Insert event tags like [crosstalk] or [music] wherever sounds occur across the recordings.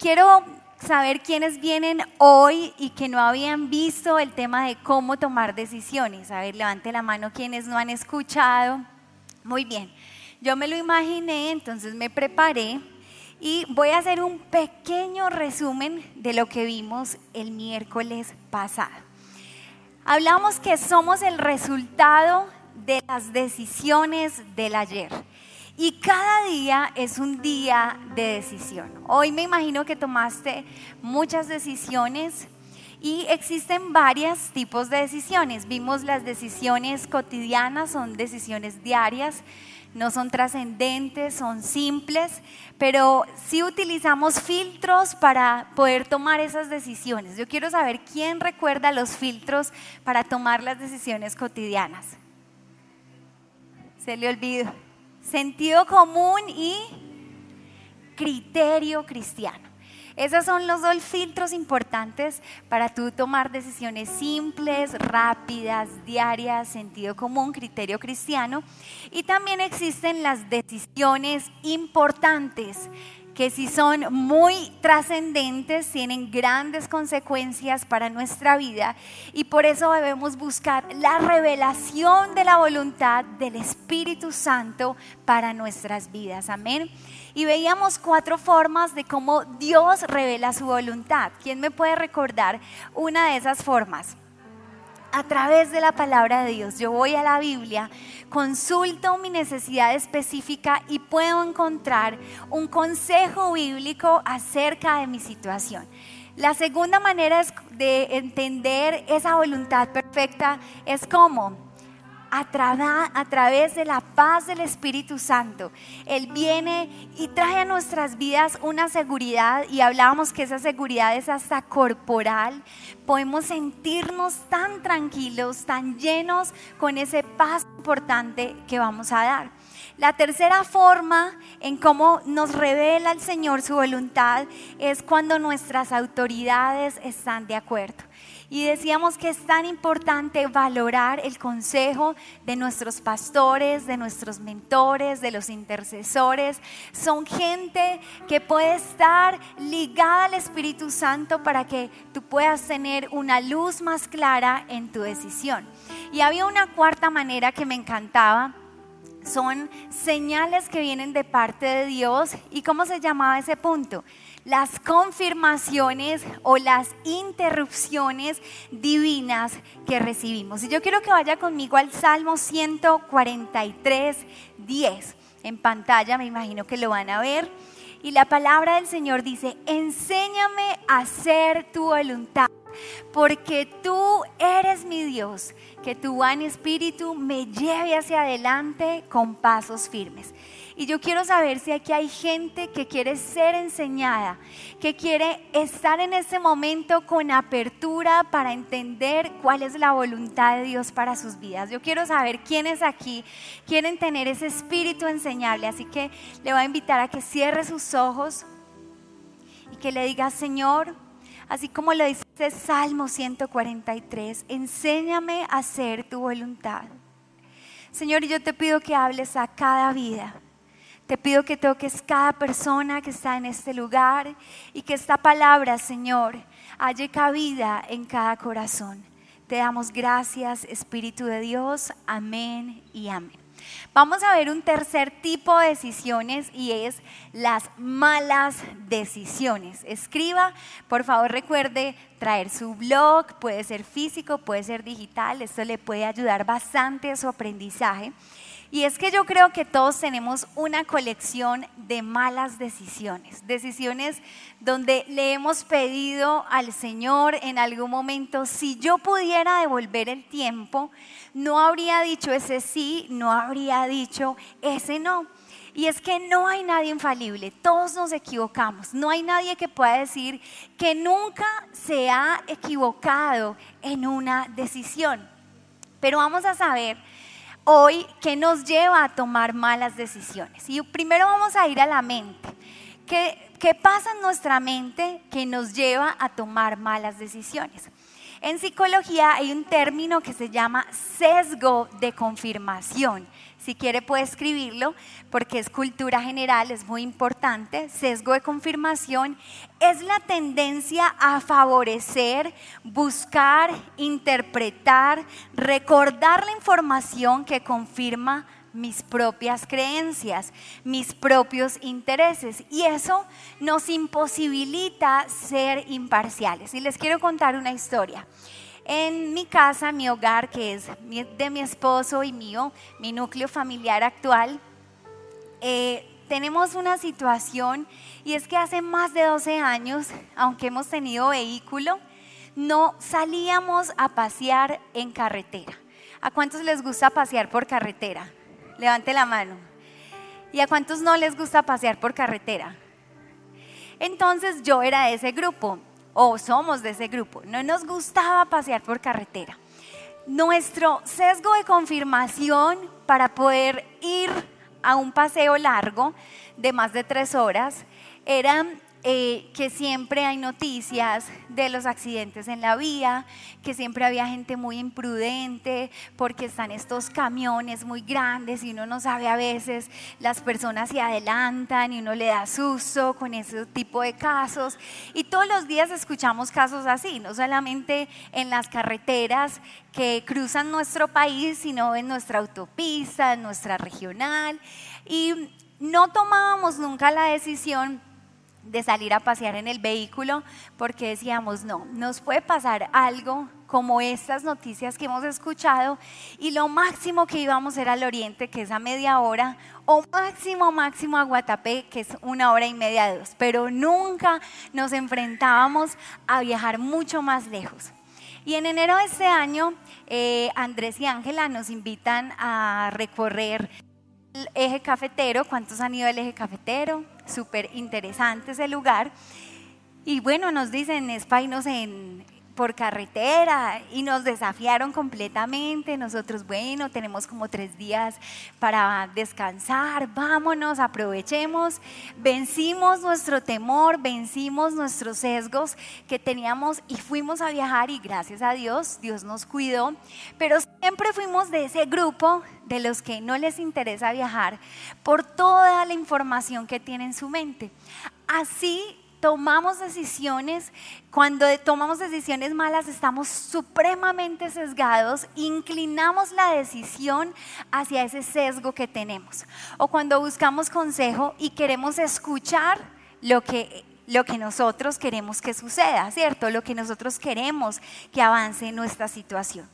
quiero saber quiénes vienen hoy y que no habían visto el tema de cómo tomar decisiones. A ver, levante la mano quienes no han escuchado. Muy bien, yo me lo imaginé, entonces me preparé y voy a hacer un pequeño resumen de lo que vimos el miércoles pasado. Hablamos que somos el resultado de las decisiones del ayer. Y cada día es un día de decisión. Hoy me imagino que tomaste muchas decisiones y existen varios tipos de decisiones. Vimos las decisiones cotidianas, son decisiones diarias, no son trascendentes, son simples, pero sí utilizamos filtros para poder tomar esas decisiones. Yo quiero saber quién recuerda los filtros para tomar las decisiones cotidianas. Se le olvidó sentido común y criterio cristiano. Esos son los dos filtros importantes para tú tomar decisiones simples, rápidas, diarias, sentido común, criterio cristiano. Y también existen las decisiones importantes que si son muy trascendentes, tienen grandes consecuencias para nuestra vida y por eso debemos buscar la revelación de la voluntad del Espíritu Santo para nuestras vidas. Amén. Y veíamos cuatro formas de cómo Dios revela su voluntad. ¿Quién me puede recordar una de esas formas? A través de la palabra de Dios. Yo voy a la Biblia, consulto mi necesidad específica y puedo encontrar un consejo bíblico acerca de mi situación. La segunda manera de entender esa voluntad perfecta es como a, través de la paz del Espíritu Santo. Él viene y trae a nuestras vidas una seguridad y hablábamos que esa seguridad es hasta corporal. Podemos sentirnos tan tranquilos, tan llenos con ese paz importante que vamos a dar. La tercera forma en cómo nos revela el Señor su voluntad es cuando nuestras autoridades están de acuerdo. Y decíamos que es tan importante valorar el consejo de nuestros pastores, de nuestros mentores, de los intercesores. Son gente que puede estar ligada al Espíritu Santo para que tú puedas tener una luz más clara en tu decisión. Y había una cuarta manera que me encantaba son señales que vienen de parte de Dios. ¿Y cómo se llamaba ese punto? Las confirmaciones o las interrupciones divinas que recibimos. Y yo quiero que vaya conmigo al Salmo 143, 10. En pantalla me imagino que lo van a ver. Y la palabra del Señor dice, enséñame a hacer tu voluntad, porque tú eres mi Dios, que tu buen espíritu me lleve hacia adelante con pasos firmes. Y yo quiero saber si aquí hay gente que quiere ser enseñada, que quiere estar en ese momento con apertura para entender cuál es la voluntad de Dios para sus vidas. Yo quiero saber quiénes aquí quieren tener ese espíritu enseñable. Así que le voy a invitar a que cierre sus ojos y que le diga, Señor, así como lo dice Salmo 143, enséñame a hacer tu voluntad. Señor, yo te pido que hables a cada vida te pido que toques cada persona que está en este lugar y que esta palabra, Señor, halle cabida en cada corazón. Te damos gracias, Espíritu de Dios. Amén y amén. Vamos a ver un tercer tipo de decisiones y es las malas decisiones. Escriba, por favor recuerde traer su blog, puede ser físico, puede ser digital, esto le puede ayudar bastante a su aprendizaje. Y es que yo creo que todos tenemos una colección de malas decisiones, decisiones donde le hemos pedido al Señor en algún momento, si yo pudiera devolver el tiempo, no habría dicho ese sí, no habría dicho ese no. Y es que no hay nadie infalible, todos nos equivocamos, no hay nadie que pueda decir que nunca se ha equivocado en una decisión. Pero vamos a saber hoy que nos lleva a tomar malas decisiones. Y primero vamos a ir a la mente. ¿Qué, ¿Qué, pasa en nuestra mente que nos lleva a tomar malas decisiones? En psicología hay un término que se llama sesgo de confirmación. Si quiere puede escribirlo porque es cultura general, es muy importante. Sesgo de confirmación es la tendencia a favorecer, buscar, interpretar, recordar la información que confirma mis propias creencias, mis propios intereses. Y eso nos imposibilita ser imparciales. Y les quiero contar una historia. En mi casa, mi hogar, que es de mi esposo y mío, mi núcleo familiar actual, eh, tenemos una situación y es que hace más de 12 años, aunque hemos tenido vehículo, no salíamos a pasear en carretera. ¿A cuántos les gusta pasear por carretera? Levante la mano. ¿Y a cuántos no les gusta pasear por carretera? Entonces yo era de ese grupo, o somos de ese grupo. No nos gustaba pasear por carretera. Nuestro sesgo de confirmación para poder ir a un paseo largo de más de tres horas era eh, que siempre hay noticias de los accidentes en la vía, que siempre había gente muy imprudente porque están estos camiones muy grandes y uno no sabe a veces, las personas se adelantan y uno le da susto con ese tipo de casos. Y todos los días escuchamos casos así, no solamente en las carreteras que cruzan nuestro país, sino en nuestra autopista, en nuestra regional. Y no tomábamos nunca la decisión de salir a pasear en el vehículo porque decíamos, no, nos puede pasar algo como estas noticias que hemos escuchado y lo máximo que íbamos era al oriente, que es a media hora, o máximo, máximo a Guatapé, que es una hora y media, dos, pero nunca nos enfrentábamos a viajar mucho más lejos. Y en enero de este año, eh, Andrés y Ángela nos invitan a recorrer el eje cafetero. ¿Cuántos han ido al eje cafetero? súper interesante ese lugar. Y bueno, nos dicen, es en, por carretera y nos desafiaron completamente. Nosotros, bueno, tenemos como tres días para descansar, vámonos, aprovechemos. Vencimos nuestro temor, vencimos nuestros sesgos que teníamos y fuimos a viajar y gracias a Dios, Dios nos cuidó. Pero siempre fuimos de ese grupo de los que no les interesa viajar por toda la información que tiene en su mente. Así tomamos decisiones, cuando tomamos decisiones malas estamos supremamente sesgados, inclinamos la decisión hacia ese sesgo que tenemos. O cuando buscamos consejo y queremos escuchar lo que lo que nosotros queremos que suceda, ¿cierto? Lo que nosotros queremos que avance en nuestra situación.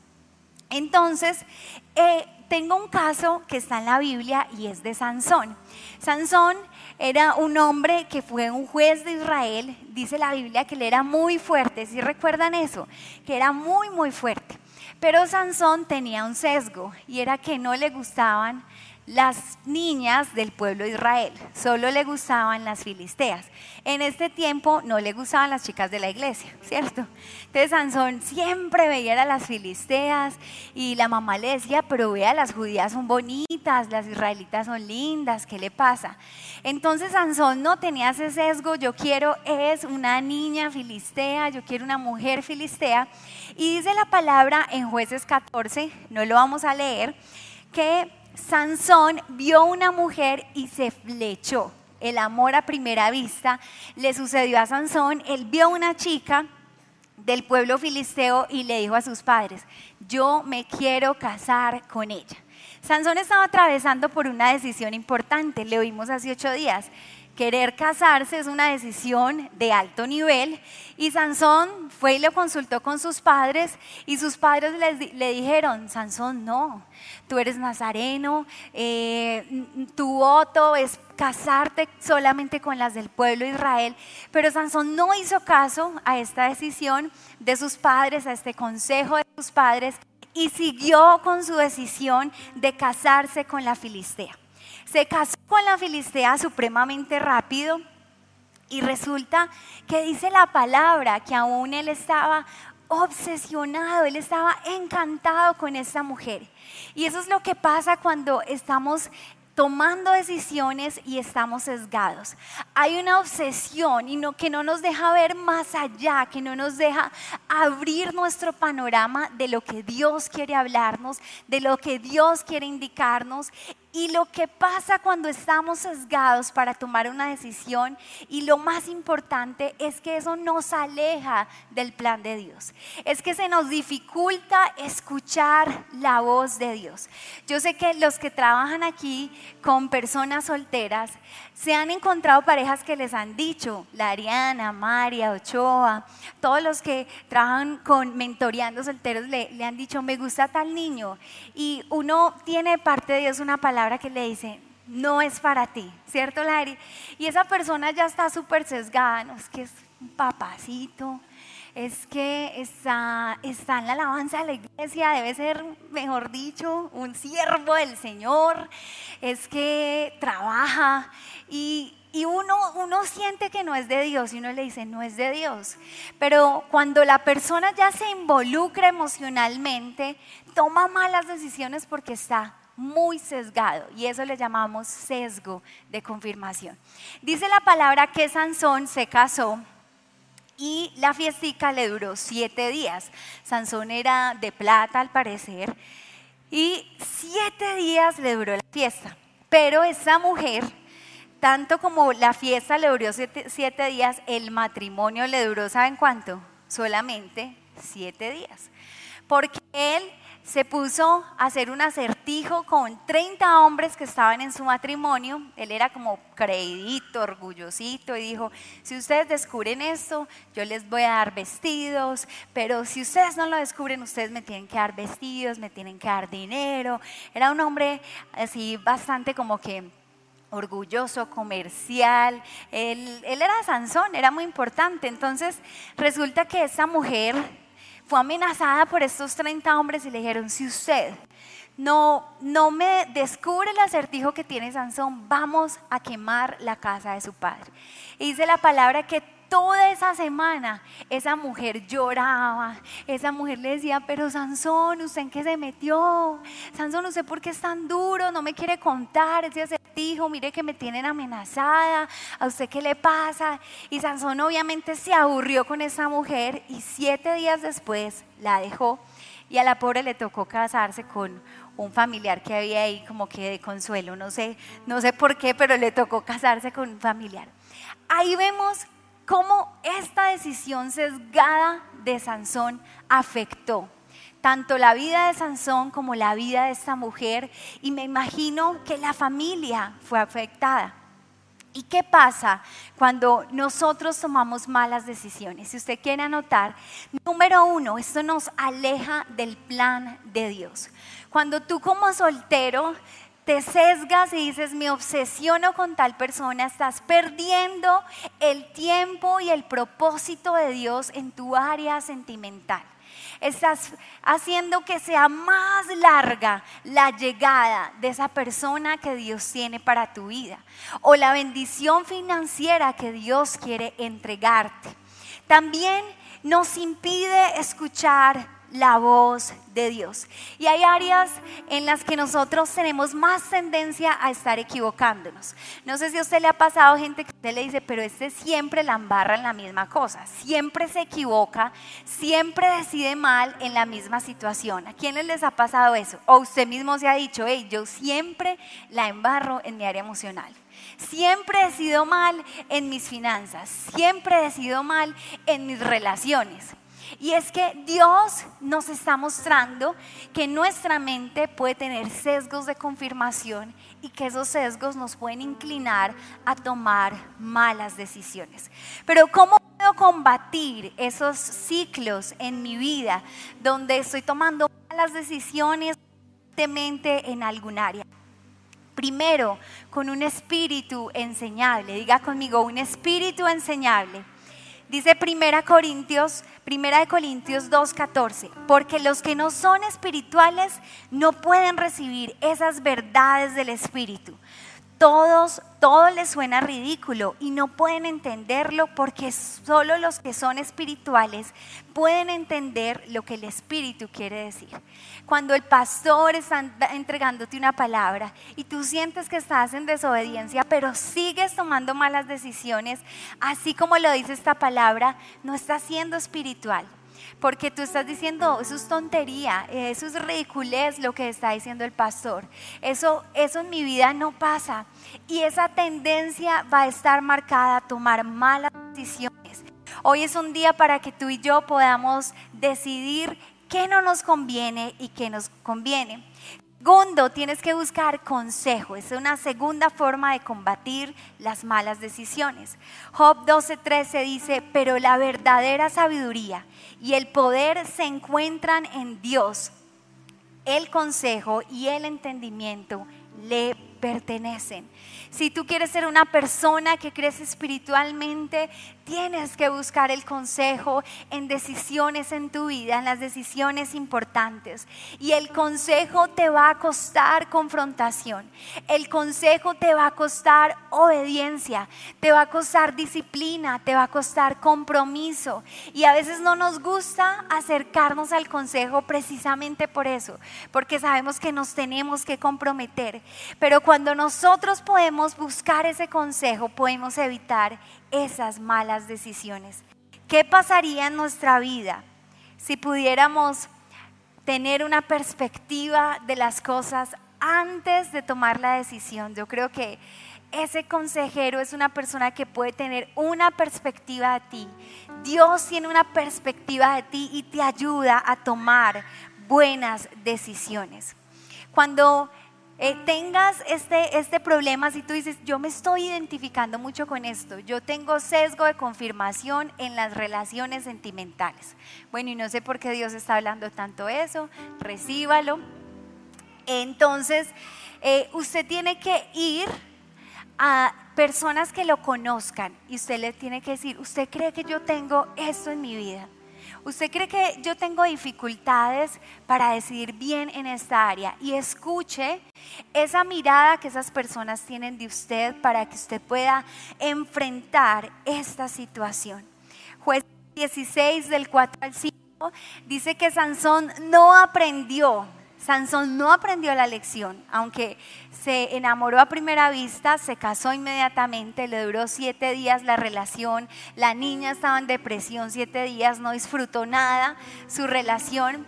Entonces, eh, tengo un caso que está en la Biblia y es de Sansón. Sansón era un hombre que fue un juez de Israel. Dice la Biblia que él era muy fuerte. ¿Sí recuerdan eso? Que era muy, muy fuerte. Pero Sansón tenía un sesgo y era que no le gustaban las niñas del pueblo de Israel, solo le gustaban las filisteas. En este tiempo no le gustaban las chicas de la iglesia, ¿cierto? Entonces Sansón siempre veía a las filisteas y la mamá le decía, pero vea, las judías son bonitas, las israelitas son lindas, ¿qué le pasa? Entonces Sansón no tenía ese sesgo, yo quiero es una niña filistea, yo quiero una mujer filistea. Y dice la palabra en jueces 14, no lo vamos a leer, que Sansón vio una mujer y se flechó. El amor a primera vista le sucedió a Sansón. Él vio una chica del pueblo filisteo y le dijo a sus padres, yo me quiero casar con ella. Sansón estaba atravesando por una decisión importante, le oímos hace ocho días. Querer casarse es una decisión de alto nivel y Sansón fue y lo consultó con sus padres y sus padres le, dijeron, Sansón, no, tú eres nazareno, eh, tu voto es casarte solamente con las del pueblo de Israel, pero Sansón no hizo caso a esta decisión de sus padres, a este consejo de sus padres y siguió con su decisión de casarse con la filistea. Se casó con la filistea supremamente rápido y resulta que dice la palabra que aún él estaba obsesionado, él estaba encantado con esta mujer. Y eso es lo que pasa cuando estamos tomando decisiones y estamos sesgados. Hay una obsesión y no, que no nos deja ver más allá, que no nos deja abrir nuestro panorama de lo que Dios quiere hablarnos, de lo que Dios quiere indicarnos y lo que pasa cuando estamos sesgados para tomar una decisión y lo más importante es que eso nos aleja del plan de Dios. Es que se nos dificulta escuchar la voz de Dios. Yo sé que los que trabajan aquí con personas solteras se han encontrado parejas que les han dicho, la Ariana, María, Ochoa, todos los que trabajan con mentoreando solteros le, han dicho, me gusta tal niño. Y uno tiene parte de Dios una palabra que le dice, no es para ti, ¿cierto, Lari? Y esa persona ya está súper sesgada, no es que es un papacito, es que está, está en la alabanza de la iglesia, debe ser, mejor dicho, un siervo del Señor, es que trabaja y, y uno, uno siente que no es de Dios y uno le dice, no es de Dios. Pero cuando la persona ya se involucra emocionalmente, toma malas decisiones porque está muy sesgado y eso le llamamos sesgo de confirmación. Dice la palabra que Sansón se casó y la fiestica le duró siete días. Sansón era de plata al parecer y siete días le duró la fiesta. Pero esa mujer, tanto como la fiesta le duró siete, siete días, el matrimonio le duró, ¿saben cuánto? Solamente siete días. Porque él se puso a hacer un acertijo con 30 hombres que estaban en su matrimonio. Él era como creidito, orgullosito y dijo, si ustedes descubren esto, yo les voy a dar vestidos, pero si ustedes no lo descubren, ustedes me tienen que dar vestidos, me tienen que dar dinero. Era un hombre así bastante como que orgulloso, comercial. Él, él era Sansón, era muy importante. Entonces resulta que esa mujer fue amenazada por estos 30 hombres y le dijeron, si usted no, no me descubre el acertijo que tiene Sansón, vamos a quemar la casa de su padre. Y dice la palabra que toda esa semana esa mujer lloraba, esa mujer le decía, pero Sansón, ¿usted en qué se metió? Sansón, ¿usted por qué es tan duro? No me quiere contar ese acertijo, mire que me tienen amenazada, ¿a usted qué le pasa? Y Sansón obviamente se aburrió con esa mujer y siete días después la dejó y a la pobre le tocó casarse con un familiar que había ahí como que de consuelo, no sé, no sé por qué, pero le tocó casarse con un familiar. Ahí vemos cómo esta decisión sesgada de Sansón afectó tanto la vida de Sansón como la vida de esta mujer y me imagino que la familia fue afectada. ¿Y qué pasa cuando nosotros tomamos malas decisiones? Si usted quiere anotar, número uno, esto nos aleja del plan de Dios. Cuando tú como soltero te sesgas y dices, me obsesiono con tal persona, estás perdiendo el tiempo y el propósito de Dios en tu área sentimental. Estás haciendo que sea más larga la llegada de esa persona que Dios tiene para tu vida o la bendición financiera que Dios quiere entregarte. También nos impide escuchar la voz de Dios. Y hay áreas en las que nosotros tenemos más tendencia a estar equivocándonos. No sé si a usted le ha pasado gente que usted le dice, pero este siempre la embarra en la misma cosa, siempre se equivoca, siempre decide mal en la misma situación. ¿A quiénes les ha pasado eso? O usted mismo se ha dicho, hey, yo siempre la embarro en mi área emocional. Siempre he sido mal en mis finanzas, siempre he sido mal en mis relaciones. Y es que Dios nos está mostrando que nuestra mente puede tener sesgos de confirmación y que esos sesgos nos pueden inclinar a tomar malas decisiones. Pero ¿cómo puedo combatir esos ciclos en mi vida donde estoy tomando malas decisiones en algún área? Primero, con un espíritu enseñable. Diga conmigo, un espíritu enseñable. Dice Primera Corintios, Primera de Corintios 2:14, porque los que no son espirituales no pueden recibir esas verdades del espíritu. Todos, todo les suena ridículo y no pueden entenderlo porque solo los que son espirituales pueden entender lo que el Espíritu quiere decir. Cuando el pastor está entregándote una palabra y tú sientes que estás en desobediencia, pero sigues tomando malas decisiones, así como lo dice esta palabra, no estás siendo espiritual. Porque tú estás diciendo, eso es tontería, eso es ridiculez lo que está diciendo el pastor. Eso, eso en mi vida no pasa. Y esa tendencia va a estar marcada a tomar malas decisiones. Hoy es un día para que tú y yo podamos decidir qué no nos conviene y qué nos conviene. Segundo, tienes que buscar consejo. Es una segunda forma de combatir las malas decisiones. Job 12:13 dice, pero la verdadera sabiduría y el poder se encuentran en Dios. El consejo y el entendimiento le pertenecen. Si tú quieres ser una persona que crece espiritualmente, tienes que buscar el consejo en decisiones en tu vida, en las decisiones importantes. Y el consejo te va a costar confrontación. El consejo te va a costar obediencia, te va a costar disciplina, te va a costar compromiso. Y a veces no nos gusta acercarnos al consejo precisamente por eso, porque sabemos que nos tenemos que comprometer. Pero cuando nosotros podemos buscar ese consejo, podemos evitar esas malas decisiones. ¿Qué pasaría en nuestra vida si pudiéramos tener una perspectiva de las cosas antes de tomar la decisión? Yo creo que ese consejero es una persona que puede tener una perspectiva de ti. Dios tiene una perspectiva de ti y te ayuda a tomar buenas decisiones. Cuando eh, tengas este, este problema, si tú dices, yo me estoy identificando mucho con esto, yo tengo sesgo de confirmación en las relaciones sentimentales. Bueno, y no sé por qué Dios está hablando tanto eso, recíbalo. Entonces, eh, usted tiene que ir a personas que lo conozcan y usted le tiene que decir, ¿usted cree que yo tengo esto en mi vida? ¿Usted cree que yo tengo dificultades para decidir bien en esta área? Y escuche esa mirada que esas personas tienen de usted para que usted pueda enfrentar esta situación. Juez 16 del 4 al 5 dice que Sansón no aprendió Sansón no aprendió la lección, aunque se enamoró a primera vista, se casó inmediatamente, le duró siete días la relación, la niña estaba en depresión siete días, no disfrutó nada su relación.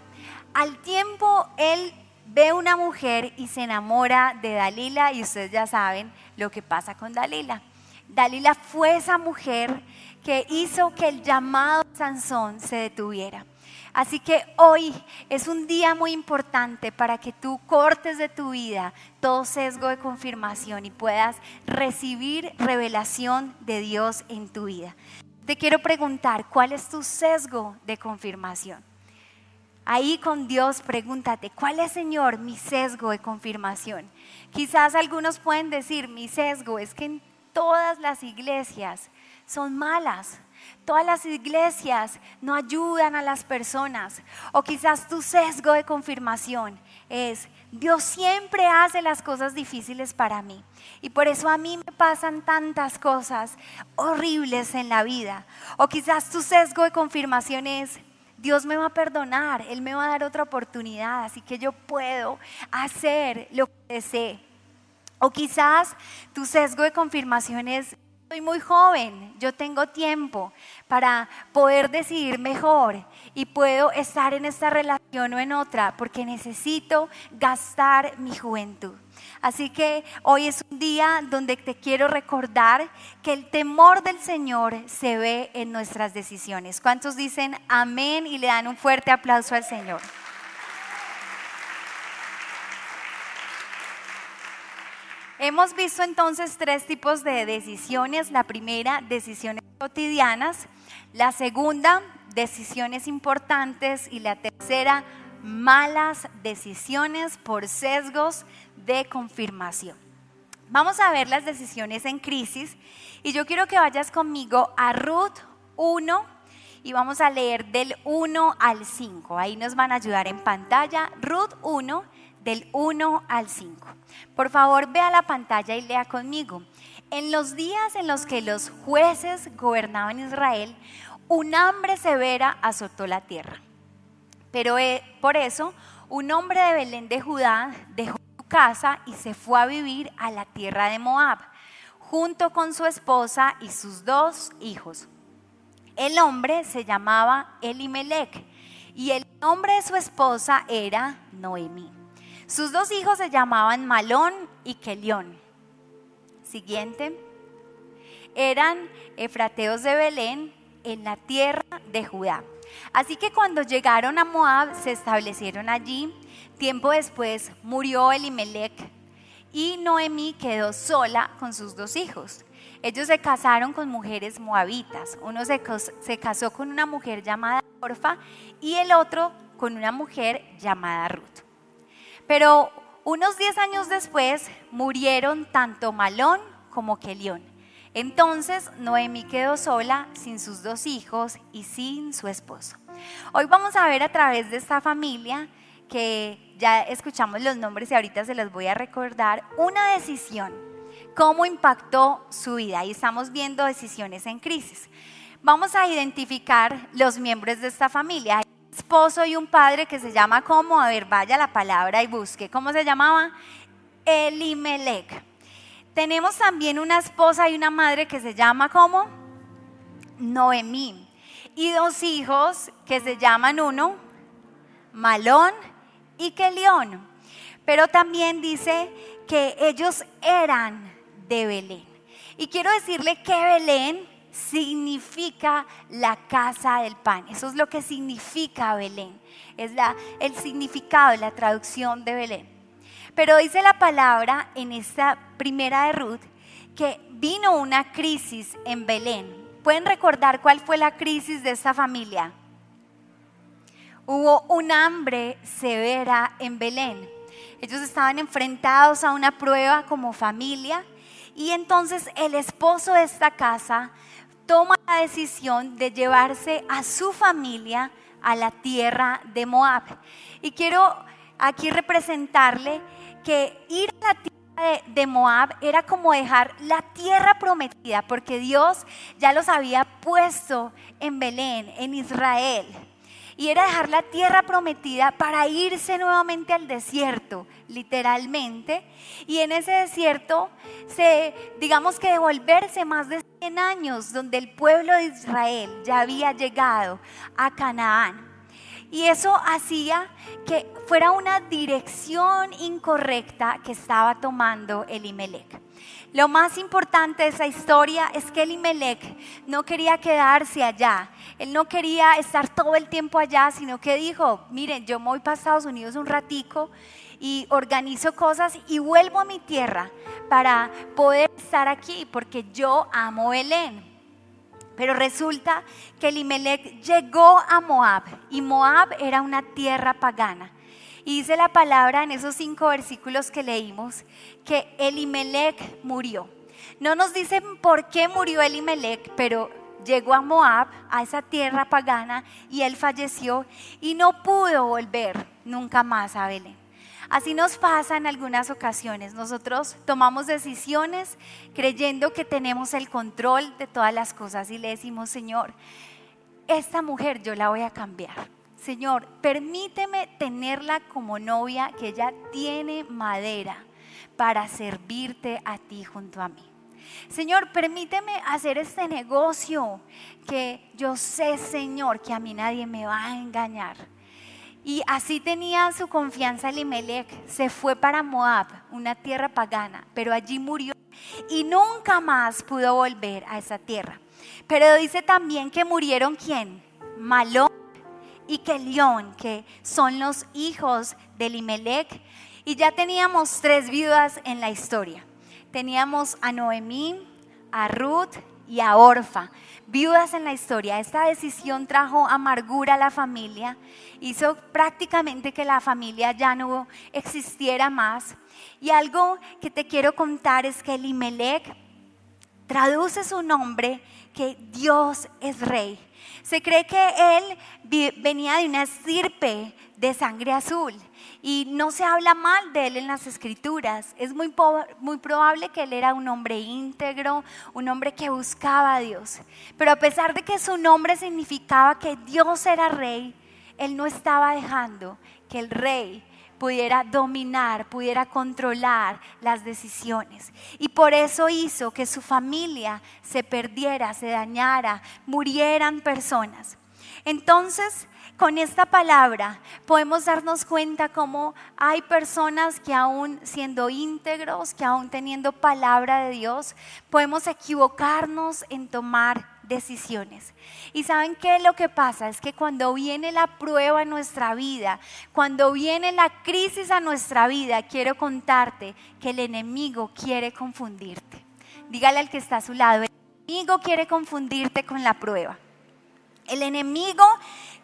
Al tiempo él ve una mujer y se enamora de Dalila y ustedes ya saben lo que pasa con Dalila. Dalila fue esa mujer que hizo que el llamado Sansón se detuviera. Así que hoy es un día muy importante para que tú cortes de tu vida todo sesgo de confirmación y puedas recibir revelación de Dios en tu vida. Te quiero preguntar, ¿cuál es tu sesgo de confirmación? Ahí con Dios pregúntate, ¿cuál es, Señor, mi sesgo de confirmación? Quizás algunos pueden decir, mi sesgo es que en todas las iglesias son malas Todas las iglesias no ayudan a las personas. O quizás tu sesgo de confirmación es, Dios siempre hace las cosas difíciles para mí. Y por eso a mí me pasan tantas cosas horribles en la vida. O quizás tu sesgo de confirmación es, Dios me va a perdonar, Él me va a dar otra oportunidad, así que yo puedo hacer lo que desee. O quizás tu sesgo de confirmación es, soy muy joven, yo tengo tiempo para poder decidir mejor y puedo estar en esta relación o en otra porque necesito gastar mi juventud. Así que hoy es un día donde te quiero recordar que el temor del Señor se ve en nuestras decisiones. ¿Cuántos dicen amén y le dan un fuerte aplauso al Señor? Hemos visto entonces tres tipos de decisiones. La primera, decisiones cotidianas. La segunda, decisiones importantes. Y la tercera, malas decisiones por sesgos de confirmación. Vamos a ver las decisiones en crisis. Y yo quiero que vayas conmigo a Ruth 1 y vamos a leer del 1 al 5. Ahí nos van a ayudar en pantalla. Ruth 1 del 1 al 5. Por favor, vea la pantalla y lea conmigo. En los días en los que los jueces gobernaban Israel, un hambre severa azotó la tierra. Pero eh, por eso, un hombre de Belén de Judá dejó su casa y se fue a vivir a la tierra de Moab, junto con su esposa y sus dos hijos. El hombre se llamaba Elimelech y el nombre de su esposa era Noemi. Sus dos hijos se llamaban Malón y Kelión. Siguiente. Eran efrateos de Belén en la tierra de Judá. Así que cuando llegaron a Moab se establecieron allí. Tiempo después murió Elimelech y Noemí quedó sola con sus dos hijos. Ellos se casaron con mujeres moabitas. Uno se, se casó con una mujer llamada Orfa y el otro con una mujer llamada Ruth. Pero unos 10 años después murieron tanto Malón como Kelión. Entonces Noemi quedó sola sin sus dos hijos y sin su esposo. Hoy vamos a ver a través de esta familia que ya escuchamos los nombres y ahorita se los voy a recordar, una decisión, cómo impactó su vida. Y estamos viendo decisiones en crisis. Vamos a identificar los miembros de esta familia esposo y un padre que se llama como, a ver, vaya la palabra y busque, ¿cómo se llamaba? Elimelech. Tenemos también una esposa y una madre que se llama como Noemí. Y dos hijos que se llaman uno, Malón y Kelión. Pero también dice que ellos eran de Belén. Y quiero decirle que Belén significa la casa del pan. Eso es lo que significa Belén. Es el significado, la traducción de Belén. Pero dice la palabra en esta primera de Ruth que vino una crisis en Belén. ¿Pueden recordar cuál fue la crisis de esta familia? Hubo un hambre severa en Belén. Ellos estaban enfrentados a una prueba como familia y entonces el esposo de esta casa toma la decisión de llevarse a su familia a la tierra de Moab. Y quiero aquí representarle que ir a la tierra de, Moab era como dejar la tierra prometida, porque Dios ya los había puesto en Belén, en Israel y era dejar la tierra prometida para irse nuevamente al desierto, literalmente. Y en ese desierto, se, digamos que devolverse más de 100 años, donde el pueblo de Israel ya había llegado a Canaán. Y eso hacía que fuera una dirección incorrecta que estaba tomando Elimelech. Lo más importante de esa historia es que Elimelech no quería quedarse allá. Él no quería estar todo el tiempo allá, sino que dijo, miren, yo me voy para Estados Unidos un ratico y organizo cosas y vuelvo a mi tierra para poder estar aquí, porque yo amo Belén. Pero resulta que Elimelech llegó a Moab y Moab era una tierra pagana. Y dice la palabra en esos cinco versículos que leímos que Elimelech murió. No nos dicen por qué murió Elimelech, pero llegó a Moab, a esa tierra pagana, y él falleció y no pudo volver nunca más a Belén. Así nos pasa en algunas ocasiones. Nosotros tomamos decisiones creyendo que tenemos el control de todas las cosas y le decimos, Señor, esta mujer yo la voy a cambiar. Señor, permíteme tenerla como novia, que ella tiene madera para servirte a ti junto a mí. Señor, permíteme hacer este negocio que yo sé, Señor, que a mí nadie me va a engañar. Y así tenía su confianza Elimelech. Se fue para Moab, una tierra pagana, pero allí murió y nunca más pudo volver a esa tierra. Pero dice también que murieron quién? Malón y Kelión, que son los hijos de Elimelech. Y ya teníamos tres viudas en la historia. Teníamos a Noemí, a Ruth y a Orfa, viudas en la historia. Esta decisión trajo amargura a la familia, hizo prácticamente que la familia ya no existiera más. Y algo que te quiero contar es que Elimelech traduce su nombre que Dios es rey. Se cree que él venía de una estirpe de sangre azul y no se habla mal de él en las escrituras. Es muy, muy probable que él era un hombre íntegro, un hombre que buscaba a Dios. Pero a pesar de que su nombre significaba que Dios era rey, él no estaba dejando que el rey pudiera dominar, pudiera controlar las decisiones. Y por eso hizo que su familia se perdiera, se dañara, murieran personas. Entonces, con esta palabra podemos darnos cuenta cómo hay personas que aún siendo íntegros, que aún teniendo palabra de Dios, podemos equivocarnos en tomar decisiones. Y saben qué lo que pasa es que cuando viene la prueba en nuestra vida, cuando viene la crisis a nuestra vida, quiero contarte que el enemigo quiere confundirte. Dígale al que está a su lado, el enemigo quiere confundirte con la prueba. El enemigo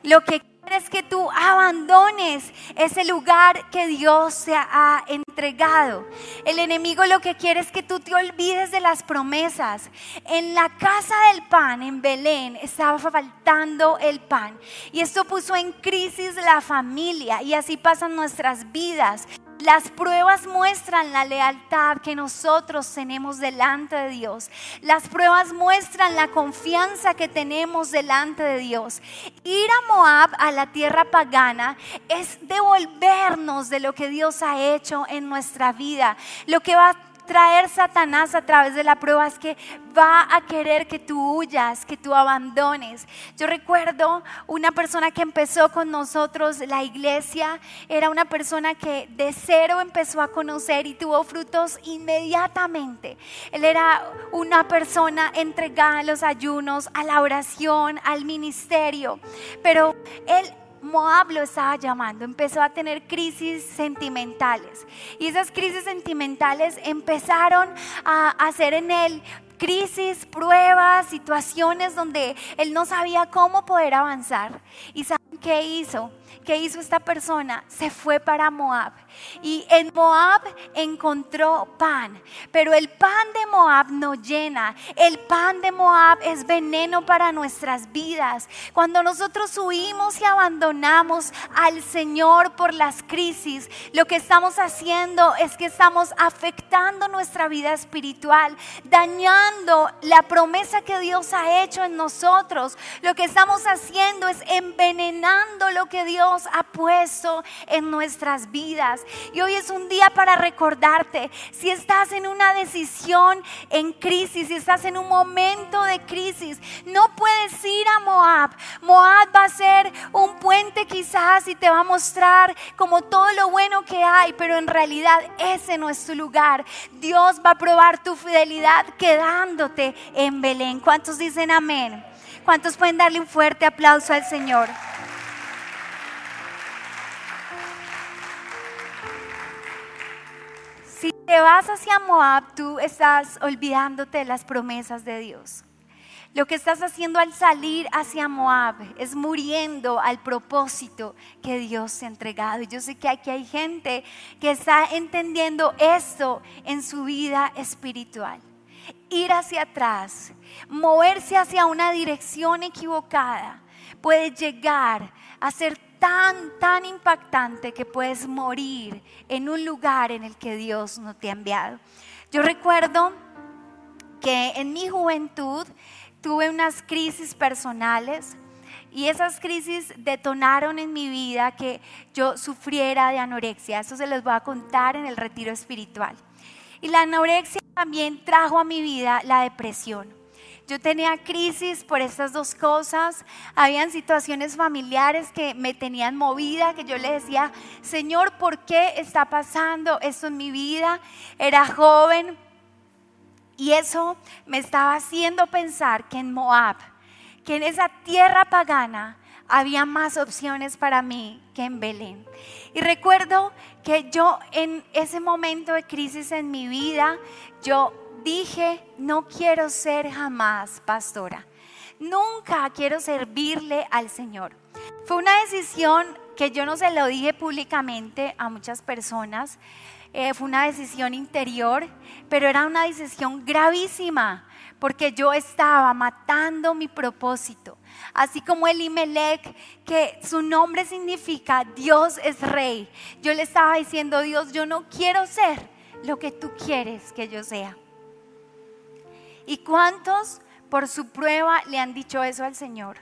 lo que quiere es que tú abandones ese lugar que Dios te ha entregado. El enemigo lo que quiere es que tú te olvides de las promesas. En la casa del pan, en Belén, estaba faltando el pan. Y esto puso en crisis la familia. Y así pasan nuestras vidas. Las pruebas muestran la lealtad que nosotros tenemos delante de Dios. Las pruebas muestran la confianza que tenemos delante de Dios. Ir a Moab, a la tierra pagana, es devolvernos de lo que Dios ha hecho en nuestra vida. Lo que va traer Satanás a través de la prueba es que va a querer que tú huyas, que tú abandones. Yo recuerdo una persona que empezó con nosotros, la iglesia, era una persona que de cero empezó a conocer y tuvo frutos inmediatamente. Él era una persona entregada a los ayunos, a la oración, al ministerio, pero él Moab lo estaba llamando, empezó a tener crisis sentimentales. Y esas crisis sentimentales empezaron a hacer en él crisis, pruebas, situaciones donde él no sabía cómo poder avanzar. ¿Y saben qué hizo? ¿Qué hizo esta persona? Se fue para Moab. Y en Moab encontró pan. Pero el pan de Moab no llena. El pan de Moab es veneno para nuestras vidas. Cuando nosotros huimos y abandonamos al Señor por las crisis, lo que estamos haciendo es que estamos afectando nuestra vida espiritual, dañando la promesa que Dios ha hecho en nosotros. Lo que estamos haciendo es envenenando lo que Dios ha puesto en nuestras vidas. Y hoy es un día para recordarte, si estás en una decisión en crisis, si estás en un momento de crisis, no puedes ir a Moab. Moab va a ser un puente quizás y te va a mostrar como todo lo bueno que hay, pero en realidad ese no es tu lugar. Dios va a probar tu fidelidad quedándote en Belén. ¿Cuántos dicen amén? ¿Cuántos pueden darle un fuerte aplauso al Señor? Si te vas hacia Moab, tú estás olvidándote de las promesas de Dios. Lo que estás haciendo al salir hacia Moab es muriendo al propósito que Dios te ha entregado. Y yo sé que aquí hay gente que está entendiendo esto en su vida espiritual. Ir hacia atrás, moverse hacia una dirección equivocada, puede llegar a ser tan, tan impactante que puedes morir en un lugar en el que Dios no te ha enviado. Yo recuerdo que en mi juventud tuve unas crisis personales y esas crisis detonaron en mi vida que yo sufriera de anorexia. Eso se les voy a contar en el retiro espiritual. Y la anorexia también trajo a mi vida la depresión. Yo tenía crisis por estas dos cosas. Habían situaciones familiares que me tenían movida, que yo le decía, Señor, ¿por qué está pasando esto en mi vida? Era joven y eso me estaba haciendo pensar que en Moab, que en esa tierra pagana, había más opciones para mí que en Belén. Y recuerdo que yo en ese momento de crisis en mi vida, yo dije, no quiero ser jamás pastora. Nunca quiero servirle al Señor. Fue una decisión que yo no se lo dije públicamente a muchas personas. Eh, fue una decisión interior, pero era una decisión gravísima porque yo estaba matando mi propósito. Así como Elimelech, que su nombre significa Dios es rey. Yo le estaba diciendo, Dios, yo no quiero ser lo que tú quieres que yo sea. ¿Y cuántos por su prueba le han dicho eso al Señor?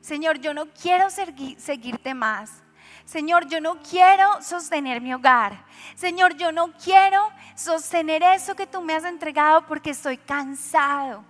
Señor, yo no quiero seguirte más. Señor, yo no quiero sostener mi hogar. Señor, yo no quiero sostener eso que tú me has entregado porque estoy cansado.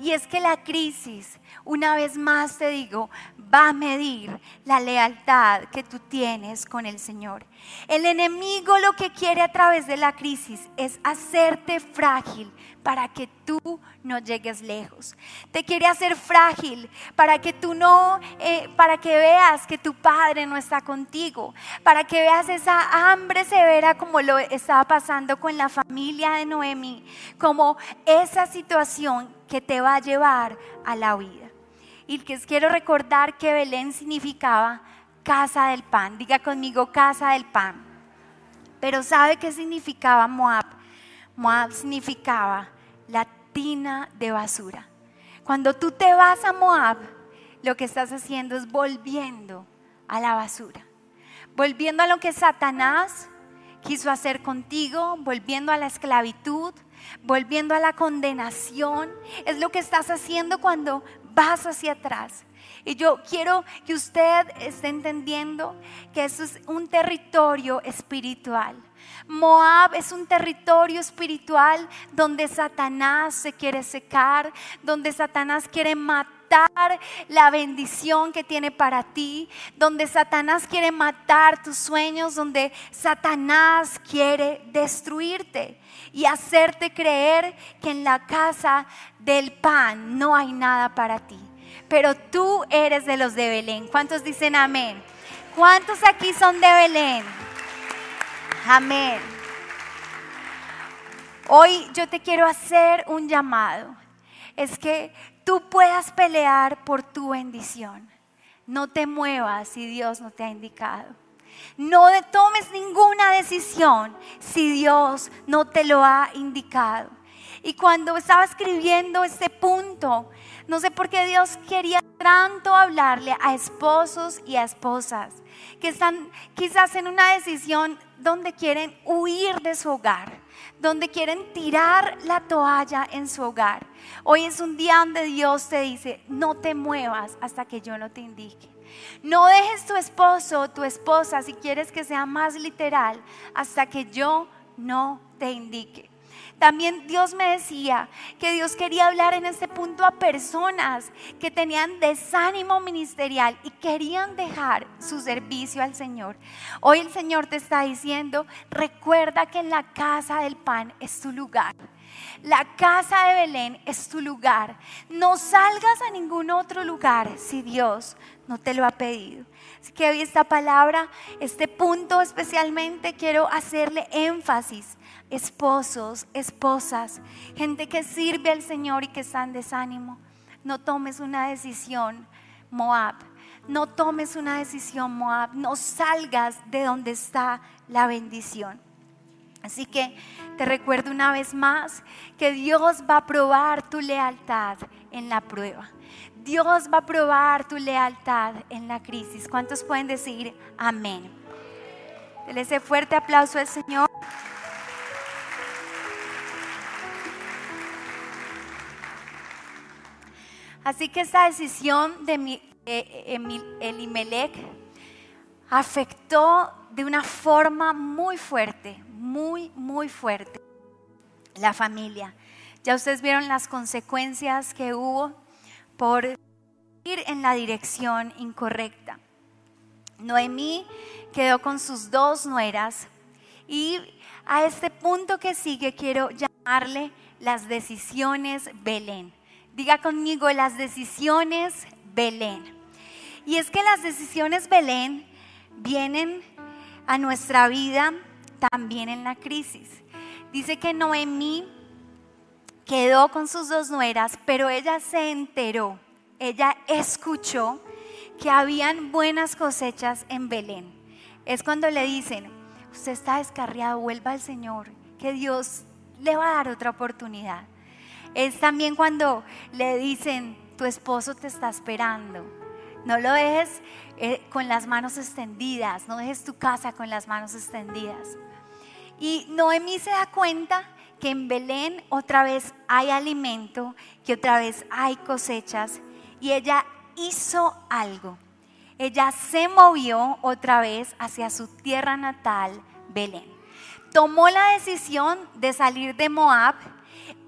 Y es que la crisis, una vez más te digo, va a medir la lealtad que tú tienes con el Señor. El enemigo lo que quiere a través de la crisis es hacerte frágil para que tú no llegues lejos. Te quiere hacer frágil para que tú no, eh, para que veas que tu padre no está contigo, para que veas esa hambre severa como lo estaba pasando con la familia de Noemi, como esa situación que te va a llevar a la vida. Y que quiero recordar que Belén significaba casa del pan. Diga conmigo casa del pan. Pero ¿sabe qué significaba Moab? Moab significaba la tina de basura. Cuando tú te vas a Moab, lo que estás haciendo es volviendo a la basura. Volviendo a lo que Satanás quiso hacer contigo, volviendo a la esclavitud, volviendo a la condenación. Es lo que estás haciendo cuando vas hacia atrás. Y yo quiero que usted esté entendiendo que eso es un territorio espiritual. Moab es un territorio espiritual donde Satanás se quiere secar, donde Satanás quiere matar la bendición que tiene para ti, donde Satanás quiere matar tus sueños, donde Satanás quiere destruirte y hacerte creer que en la casa del pan no hay nada para ti. Pero tú eres de los de Belén. ¿Cuántos dicen amén? ¿Cuántos aquí son de Belén? Amén. Hoy yo te quiero hacer un llamado. Es que tú puedas pelear por tu bendición. No te muevas si Dios no te ha indicado. No tomes ninguna decisión si Dios no te lo ha indicado. Y cuando estaba escribiendo este punto, no sé por qué Dios quería tanto hablarle a esposos y a esposas que están quizás en una decisión donde quieren huir de su hogar, donde quieren tirar la toalla en su hogar. Hoy es un día donde Dios te dice, no te muevas hasta que yo no te indique. No dejes tu esposo o tu esposa, si quieres que sea más literal, hasta que yo no te indique. También Dios me decía que Dios quería hablar en este punto a personas que tenían desánimo ministerial y querían dejar su servicio al Señor. Hoy el Señor te está diciendo, recuerda que en la casa del pan es tu lugar. La casa de Belén es tu lugar. No salgas a ningún otro lugar si Dios no te lo ha pedido. Así que hoy esta palabra, este punto especialmente quiero hacerle énfasis esposos, esposas, gente que sirve al Señor y que está en desánimo. No tomes una decisión, Moab. No tomes una decisión, Moab. No salgas de donde está la bendición. Así que te recuerdo una vez más que Dios va a probar tu lealtad en la prueba. Dios va a probar tu lealtad en la crisis. ¿Cuántos pueden decir amén? Dele ese fuerte aplauso al Señor. Así que esta decisión de Elimelech afectó de una forma muy fuerte, muy, muy fuerte la familia. Ya ustedes vieron las consecuencias que hubo por ir en la dirección incorrecta. Noemí quedó con sus dos nueras y a este punto que sigue quiero llamarle las decisiones Belén. Diga conmigo las decisiones Belén. Y es que las decisiones Belén vienen a nuestra vida también en la crisis. Dice que Noemí quedó con sus dos nueras, pero ella se enteró, ella escuchó que habían buenas cosechas en Belén. Es cuando le dicen, usted está descarriado, vuelva al Señor, que Dios le va a dar otra oportunidad. Es también cuando le dicen, tu esposo te está esperando. No lo dejes eh, con las manos extendidas, no dejes tu casa con las manos extendidas. Y Noemí se da cuenta que en Belén otra vez hay alimento, que otra vez hay cosechas y ella hizo algo. Ella se movió otra vez hacia su tierra natal, Belén. Tomó la decisión de salir de Moab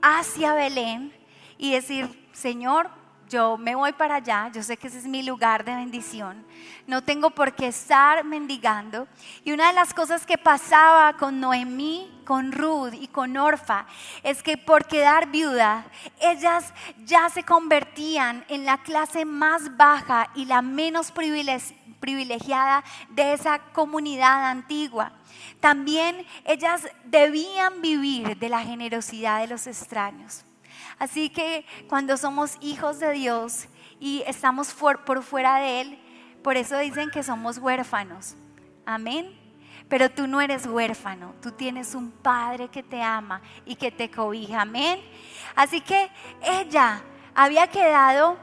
hacia Belén y decir, Señor, yo me voy para allá, yo sé que ese es mi lugar de bendición, no tengo por qué estar mendigando. Y una de las cosas que pasaba con Noemí, con Ruth y con Orfa es que por quedar viuda, ellas ya se convertían en la clase más baja y la menos privilegiada de esa comunidad antigua. También ellas debían vivir de la generosidad de los extraños. Así que cuando somos hijos de Dios y estamos por fuera de Él, por eso dicen que somos huérfanos. Amén. Pero tú no eres huérfano, tú tienes un padre que te ama y que te cobija. Amén. Así que ella había quedado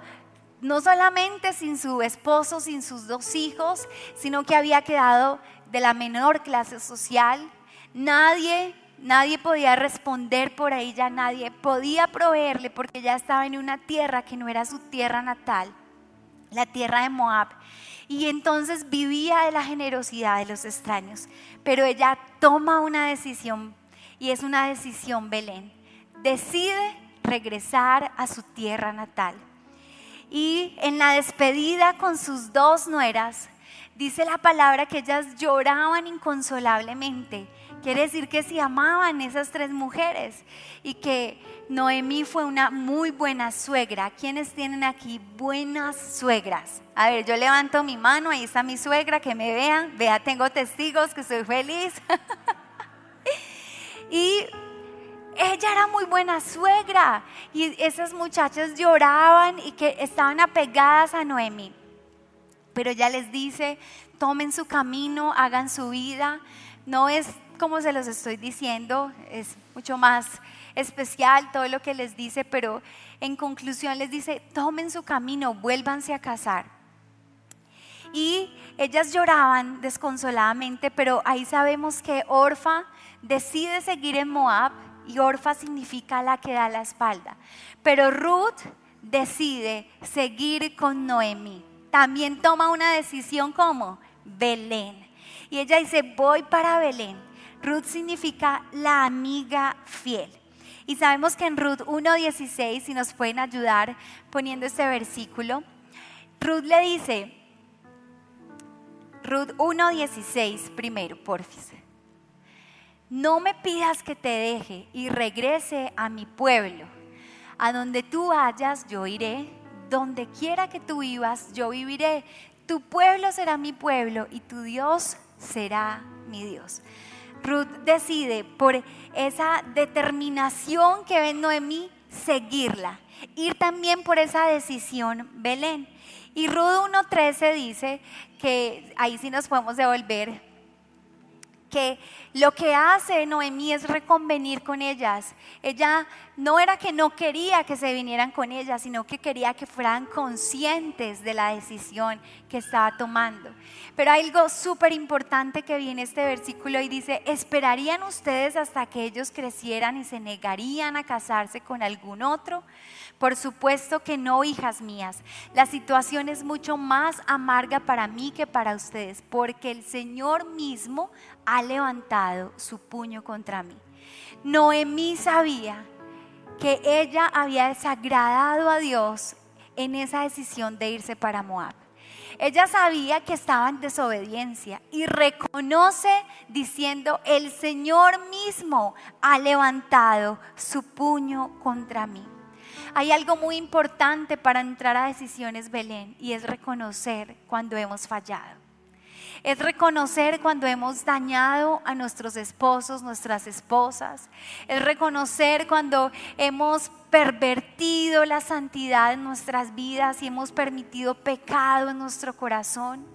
no solamente sin su esposo, sin sus dos hijos, sino que había quedado de la menor clase social. Nadie Nadie podía responder por ahí, ya nadie podía proveerle porque ya estaba en una tierra que no era su tierra natal, la tierra de Moab. Y entonces vivía de la generosidad de los extraños. Pero ella toma una decisión y es una decisión Belén. Decide regresar a su tierra natal. Y en la despedida con sus dos nueras, dice la palabra que ellas lloraban inconsolablemente Quiere decir que se amaban esas tres mujeres y que Noemí fue una muy buena suegra. ¿Quiénes tienen aquí buenas suegras? A ver, yo levanto mi mano, ahí está mi suegra, que me vean. Vea, tengo testigos que soy feliz. [laughs] y ella era muy buena suegra y esas muchachas lloraban y que estaban apegadas a Noemí. Pero ella les dice, tomen su camino, hagan su vida. No es como se los estoy diciendo, es mucho más especial todo lo que les dice, pero en conclusión les dice, tomen su camino, vuélvanse a casar. Y ellas lloraban desconsoladamente, pero ahí sabemos que Orfa decide seguir en Moab y Orfa significa la que da la espalda. Pero Ruth decide seguir con Noemi. También toma una decisión como Belén. Y ella dice, voy para Belén Ruth significa la amiga fiel. Y sabemos que en Ruth 1.16, si nos pueden ayudar poniendo este versículo, Ruth le dice, Ruth 1.16 primero, porfis. No me pidas que te deje y regrese a mi pueblo. A donde tú vayas, yo iré. Donde quiera que tú vivas, yo viviré. Tu pueblo será mi pueblo y tu Dios será mi Dios. Ruth decide por esa determinación que ve Noemí seguirla, ir también por esa decisión Belén. Y Ruth 1.13 dice que ahí sí nos podemos devolver que lo que hace Noemí es reconvenir con ellas. Ella no era que no quería que se vinieran con ella, sino que quería que fueran conscientes de la decisión que estaba tomando. Pero hay algo súper importante que viene este versículo y dice, ¿esperarían ustedes hasta que ellos crecieran y se negarían a casarse con algún otro? Por supuesto que no, hijas mías. La situación es mucho más amarga para mí que para ustedes, porque el Señor mismo ha levantado su puño contra mí. Noemí sabía que ella había desagradado a Dios en esa decisión de irse para Moab. Ella sabía que estaba en desobediencia y reconoce diciendo, el Señor mismo ha levantado su puño contra mí. Hay algo muy importante para entrar a decisiones, Belén, y es reconocer cuando hemos fallado. Es reconocer cuando hemos dañado a nuestros esposos, nuestras esposas. Es reconocer cuando hemos pervertido la santidad en nuestras vidas y hemos permitido pecado en nuestro corazón.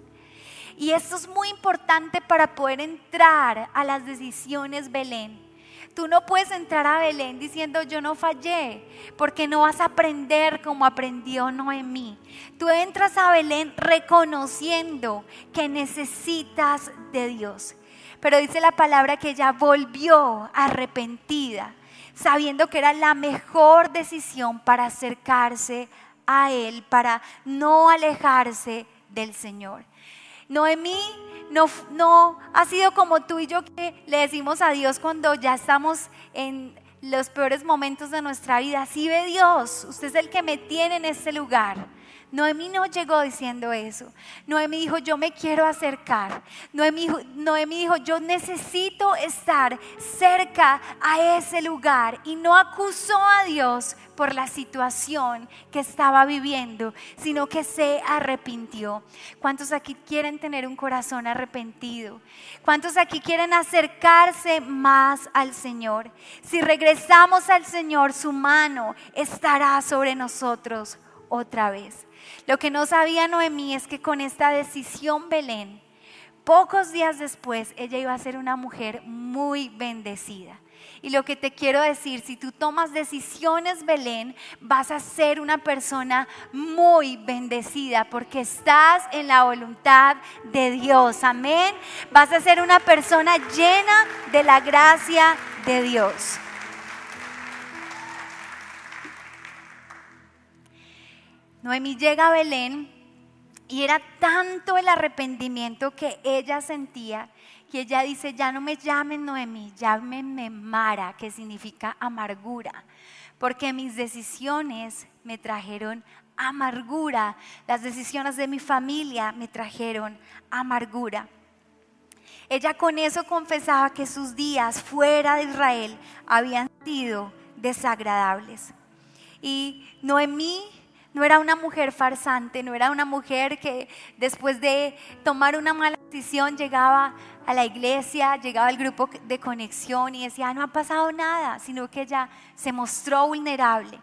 Y esto es muy importante para poder entrar a las decisiones Belén Tú no puedes entrar a Belén diciendo yo no fallé, porque no vas a aprender como aprendió Noemí. Tú entras a Belén reconociendo que necesitas de Dios. Pero dice la palabra que ella volvió arrepentida, sabiendo que era la mejor decisión para acercarse a Él, para no alejarse del Señor. Noemí no, no ha sido como tú y yo que le decimos a Dios cuando ya estamos en los peores momentos de nuestra vida. Sí ve Dios, usted es el que me tiene en este lugar. Noemí no llegó diciendo eso. Noemí dijo, yo me quiero acercar. Noemí, dijo, yo necesito estar cerca a ese lugar. Y no acusó a Dios por la situación que estaba viviendo, sino que se arrepintió. ¿Cuántos aquí quieren tener un corazón arrepentido? ¿Cuántos aquí quieren acercarse más al Señor? Si regresamos al Señor, su mano estará sobre nosotros otra vez. Lo que no sabía Noemí es que con esta decisión Belén, pocos días después, ella iba a ser una mujer muy bendecida. Y lo que te quiero decir, si tú tomas decisiones, Belén, vas a ser una persona muy bendecida porque estás en la voluntad de Dios. Amén. Vas a ser una persona llena de la gracia de Dios. Noemí llega a Belén y era tanto el arrepentimiento que ella sentía que ella dice, ya no me llamen Noemí, llámenme Mara, que significa amargura, porque mis decisiones me trajeron amargura, las decisiones de mi familia me trajeron amargura. Ella con eso confesaba que sus días fuera de Israel habían sido desagradables. Y Noemí no era una mujer farsante, no era una mujer que después de tomar una mala decisión llegaba a la iglesia, llegaba al grupo de conexión y decía, no ha pasado nada, sino que ella se mostró vulnerable.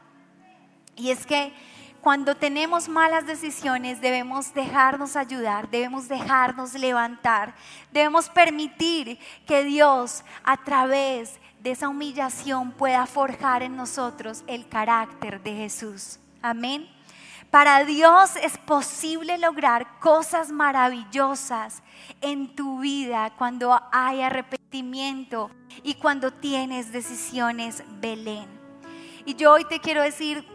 Y es que cuando tenemos malas decisiones debemos dejarnos ayudar, debemos dejarnos levantar, debemos permitir que Dios a través de esa humillación pueda forjar en nosotros el carácter de Jesús. Amén. Para Dios es posible lograr cosas maravillosas en tu vida cuando hay arrepentimiento y cuando tienes decisiones Belén. Y yo hoy te quiero decir,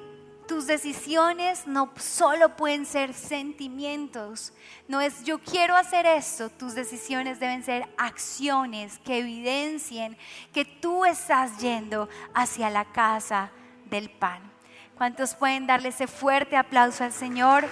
tus decisiones no solo pueden ser sentimientos, no es yo quiero hacer esto, tus decisiones deben ser acciones que evidencien que tú estás yendo hacia la casa del pan. ¿Cuántos pueden darle ese fuerte aplauso al Señor?